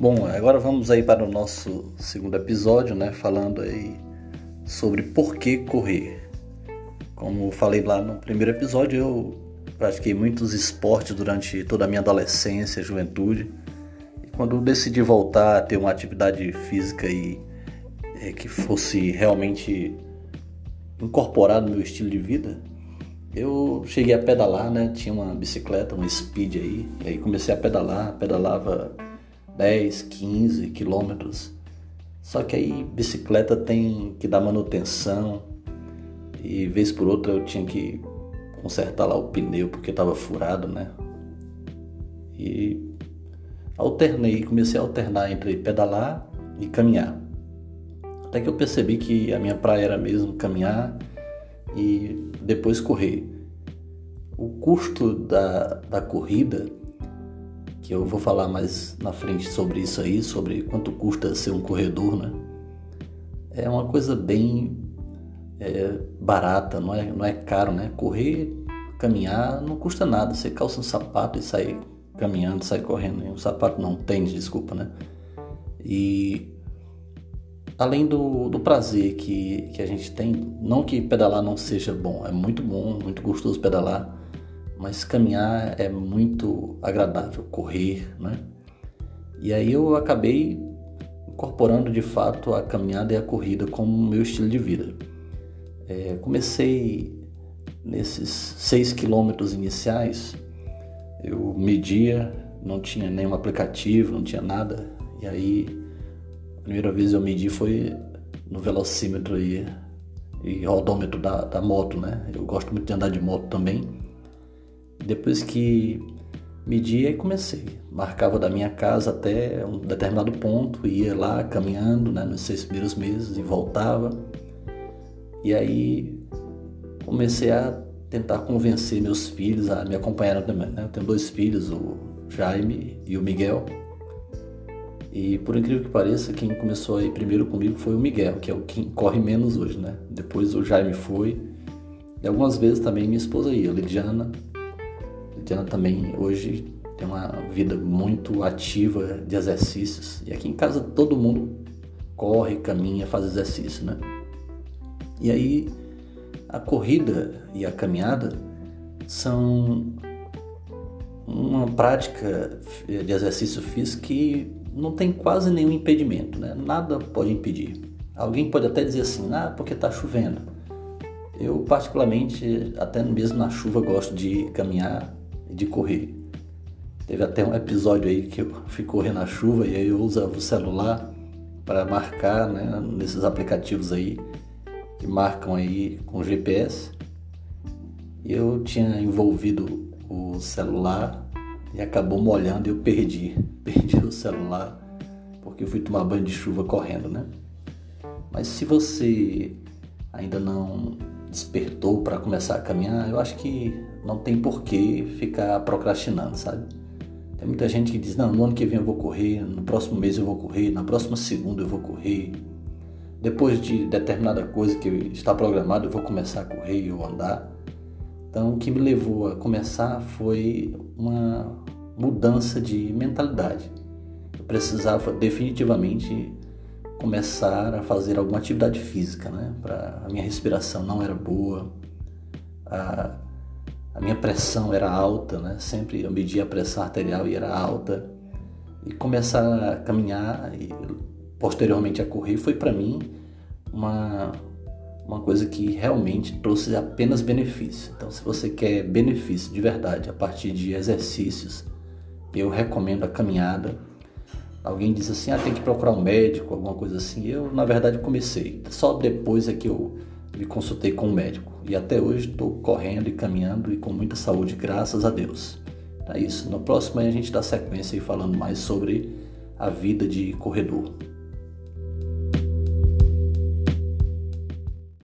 Bom, agora vamos aí para o nosso segundo episódio, né? Falando aí sobre por que correr. Como falei lá no primeiro episódio, eu pratiquei muitos esportes durante toda a minha adolescência, juventude. E quando decidi voltar a ter uma atividade física e é, que fosse realmente incorporado no meu estilo de vida, eu cheguei a pedalar, né? Tinha uma bicicleta, uma speed aí, e aí comecei a pedalar, pedalava 10, 15 quilômetros. Só que aí bicicleta tem que dar manutenção e vez por outra eu tinha que consertar lá o pneu porque estava furado, né? E alternei, comecei a alternar entre pedalar e caminhar. Até que eu percebi que a minha praia era mesmo caminhar e depois correr. O custo da, da corrida que eu vou falar mais na frente sobre isso aí, sobre quanto custa ser um corredor, né? É uma coisa bem é, barata, não é, não é caro, né? Correr, caminhar, não custa nada. Você calça um sapato e sai caminhando, sai correndo. Um sapato não, tênis, desculpa, né? E além do, do prazer que, que a gente tem, não que pedalar não seja bom, é muito bom, muito gostoso pedalar, mas caminhar é muito agradável, correr, né? E aí eu acabei incorporando de fato a caminhada e a corrida como meu estilo de vida. É, comecei nesses seis quilômetros iniciais, eu media, não tinha nenhum aplicativo, não tinha nada, e aí a primeira vez eu medi foi no velocímetro e, e rodômetro da, da moto, né? Eu gosto muito de andar de moto também. Depois que medi, aí comecei. Marcava da minha casa até um determinado ponto, ia lá caminhando né, nos seis primeiros meses e voltava. E aí comecei a tentar convencer meus filhos a me acompanhar também. Né? Eu tenho dois filhos, o Jaime e o Miguel. E por incrível que pareça, quem começou aí primeiro comigo foi o Miguel, que é o que corre menos hoje, né? Depois o Jaime foi. E algumas vezes também minha esposa ia, a Lidiana, Diana também hoje tem uma vida muito ativa de exercícios. E aqui em casa todo mundo corre, caminha, faz exercício, né? E aí a corrida e a caminhada são uma prática de exercício físico que não tem quase nenhum impedimento, né? Nada pode impedir. Alguém pode até dizer assim, ah, porque está chovendo. Eu particularmente, até mesmo na chuva, gosto de caminhar de correr. Teve até um episódio aí que eu fui correr na chuva e aí eu usava o celular para marcar né, nesses aplicativos aí que marcam aí com GPS. E eu tinha envolvido o celular e acabou molhando e eu perdi. Perdi o celular porque eu fui tomar banho de chuva correndo, né? Mas se você ainda não despertou para começar a caminhar, eu acho que não tem porquê ficar procrastinando, sabe? Tem muita gente que diz: não, no ano que vem eu vou correr, no próximo mês eu vou correr, na próxima segunda eu vou correr. Depois de determinada coisa que está programada, eu vou começar a correr ou andar. Então, o que me levou a começar foi uma mudança de mentalidade. Eu precisava definitivamente começar a fazer alguma atividade física, né? Pra, a minha respiração não era boa, a, a minha pressão era alta, né? Sempre eu media a pressão arterial e era alta. E começar a caminhar e posteriormente a correr foi para mim uma, uma coisa que realmente trouxe apenas benefício. Então, se você quer benefício de verdade a partir de exercícios, eu recomendo a caminhada Alguém diz assim, ah, tem que procurar um médico, alguma coisa assim. Eu, na verdade, comecei. Só depois é que eu me consultei com um médico. E até hoje estou correndo e caminhando e com muita saúde, graças a Deus. É isso. No próximo a gente dá sequência e falando mais sobre a vida de corredor.